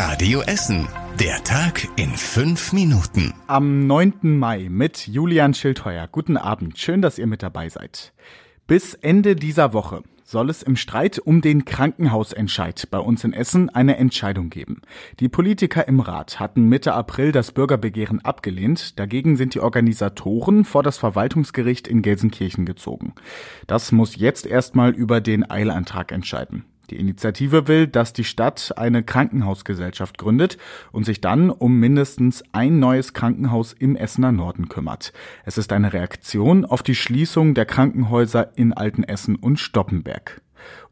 Radio Essen. Der Tag in fünf Minuten. Am 9. Mai mit Julian Schildheuer. Guten Abend. Schön, dass ihr mit dabei seid. Bis Ende dieser Woche soll es im Streit um den Krankenhausentscheid bei uns in Essen eine Entscheidung geben. Die Politiker im Rat hatten Mitte April das Bürgerbegehren abgelehnt. Dagegen sind die Organisatoren vor das Verwaltungsgericht in Gelsenkirchen gezogen. Das muss jetzt erstmal über den Eilantrag entscheiden. Die Initiative will, dass die Stadt eine Krankenhausgesellschaft gründet und sich dann um mindestens ein neues Krankenhaus im Essener Norden kümmert. Es ist eine Reaktion auf die Schließung der Krankenhäuser in Altenessen und Stoppenberg.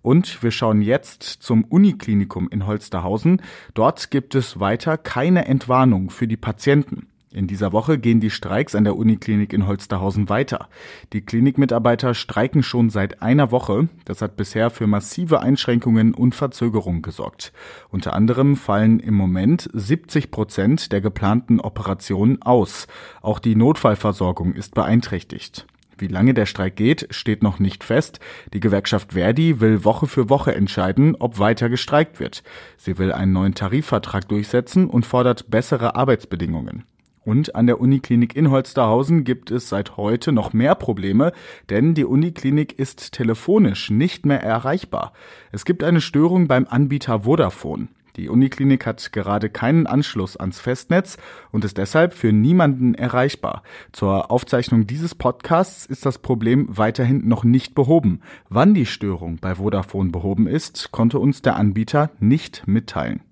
Und wir schauen jetzt zum Uniklinikum in Holsterhausen. Dort gibt es weiter keine Entwarnung für die Patienten. In dieser Woche gehen die Streiks an der Uniklinik in Holsterhausen weiter. Die Klinikmitarbeiter streiken schon seit einer Woche. Das hat bisher für massive Einschränkungen und Verzögerungen gesorgt. Unter anderem fallen im Moment 70 Prozent der geplanten Operationen aus. Auch die Notfallversorgung ist beeinträchtigt. Wie lange der Streik geht, steht noch nicht fest. Die Gewerkschaft Verdi will Woche für Woche entscheiden, ob weiter gestreikt wird. Sie will einen neuen Tarifvertrag durchsetzen und fordert bessere Arbeitsbedingungen. Und an der Uniklinik in Holsterhausen gibt es seit heute noch mehr Probleme, denn die Uniklinik ist telefonisch nicht mehr erreichbar. Es gibt eine Störung beim Anbieter Vodafone. Die Uniklinik hat gerade keinen Anschluss ans Festnetz und ist deshalb für niemanden erreichbar. Zur Aufzeichnung dieses Podcasts ist das Problem weiterhin noch nicht behoben. Wann die Störung bei Vodafone behoben ist, konnte uns der Anbieter nicht mitteilen.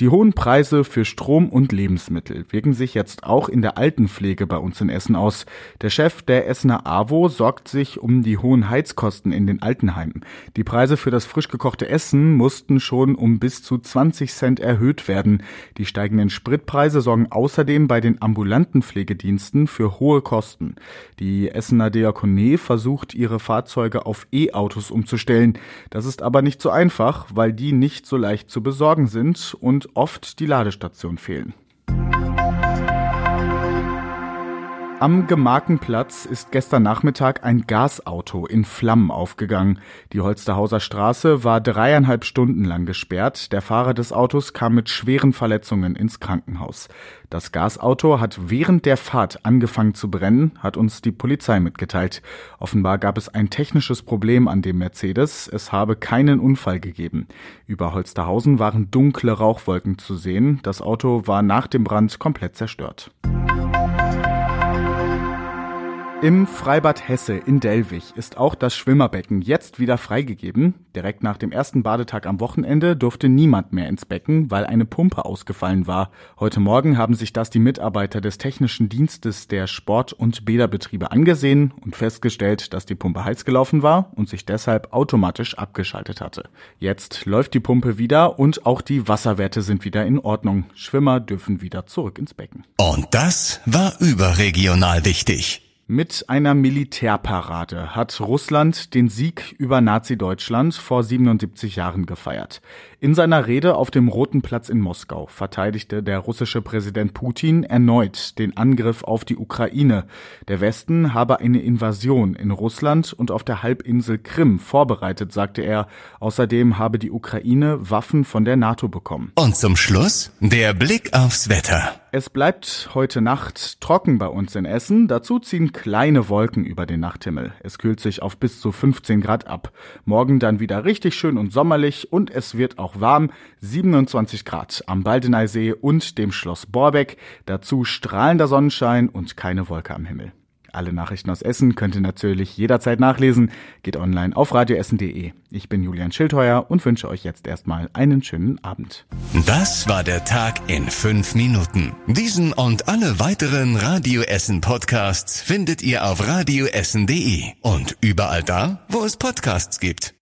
Die hohen Preise für Strom und Lebensmittel wirken sich jetzt auch in der Altenpflege bei uns in Essen aus. Der Chef der Essener AWO sorgt sich um die hohen Heizkosten in den Altenheimen. Die Preise für das frisch gekochte Essen mussten schon um bis zu 20 Cent erhöht werden. Die steigenden Spritpreise sorgen außerdem bei den ambulanten Pflegediensten für hohe Kosten. Die Essener Diakonie versucht, ihre Fahrzeuge auf E-Autos umzustellen. Das ist aber nicht so einfach, weil die nicht so leicht zu besorgen sind und oft die Ladestationen fehlen. Am Gemarkenplatz ist gestern Nachmittag ein Gasauto in Flammen aufgegangen. Die Holsterhauser Straße war dreieinhalb Stunden lang gesperrt. Der Fahrer des Autos kam mit schweren Verletzungen ins Krankenhaus. Das Gasauto hat während der Fahrt angefangen zu brennen, hat uns die Polizei mitgeteilt. Offenbar gab es ein technisches Problem an dem Mercedes. Es habe keinen Unfall gegeben. Über Holsterhausen waren dunkle Rauchwolken zu sehen. Das Auto war nach dem Brand komplett zerstört. Im Freibad Hesse in Delwig ist auch das Schwimmerbecken jetzt wieder freigegeben. Direkt nach dem ersten Badetag am Wochenende durfte niemand mehr ins Becken, weil eine Pumpe ausgefallen war. Heute Morgen haben sich das die Mitarbeiter des technischen Dienstes der Sport- und Bäderbetriebe angesehen und festgestellt, dass die Pumpe heiß gelaufen war und sich deshalb automatisch abgeschaltet hatte. Jetzt läuft die Pumpe wieder und auch die Wasserwerte sind wieder in Ordnung. Schwimmer dürfen wieder zurück ins Becken. Und das war überregional wichtig. Mit einer Militärparade hat Russland den Sieg über Nazi-Deutschland vor 77 Jahren gefeiert. In seiner Rede auf dem Roten Platz in Moskau verteidigte der russische Präsident Putin erneut den Angriff auf die Ukraine. Der Westen habe eine Invasion in Russland und auf der Halbinsel Krim vorbereitet, sagte er. Außerdem habe die Ukraine Waffen von der NATO bekommen. Und zum Schluss der Blick aufs Wetter. Es bleibt heute Nacht trocken bei uns in Essen. Dazu ziehen kleine Wolken über den Nachthimmel. Es kühlt sich auf bis zu 15 Grad ab. Morgen dann wieder richtig schön und sommerlich und es wird auch warm. 27 Grad am Baldeneysee und dem Schloss Borbeck. Dazu strahlender Sonnenschein und keine Wolke am Himmel. Alle Nachrichten aus Essen könnt ihr natürlich jederzeit nachlesen. Geht online auf radioessen.de. Ich bin Julian Schildheuer und wünsche euch jetzt erstmal einen schönen Abend. Das war der Tag in fünf Minuten. Diesen und alle weiteren Radio Essen Podcasts findet ihr auf radioessen.de und überall da, wo es Podcasts gibt.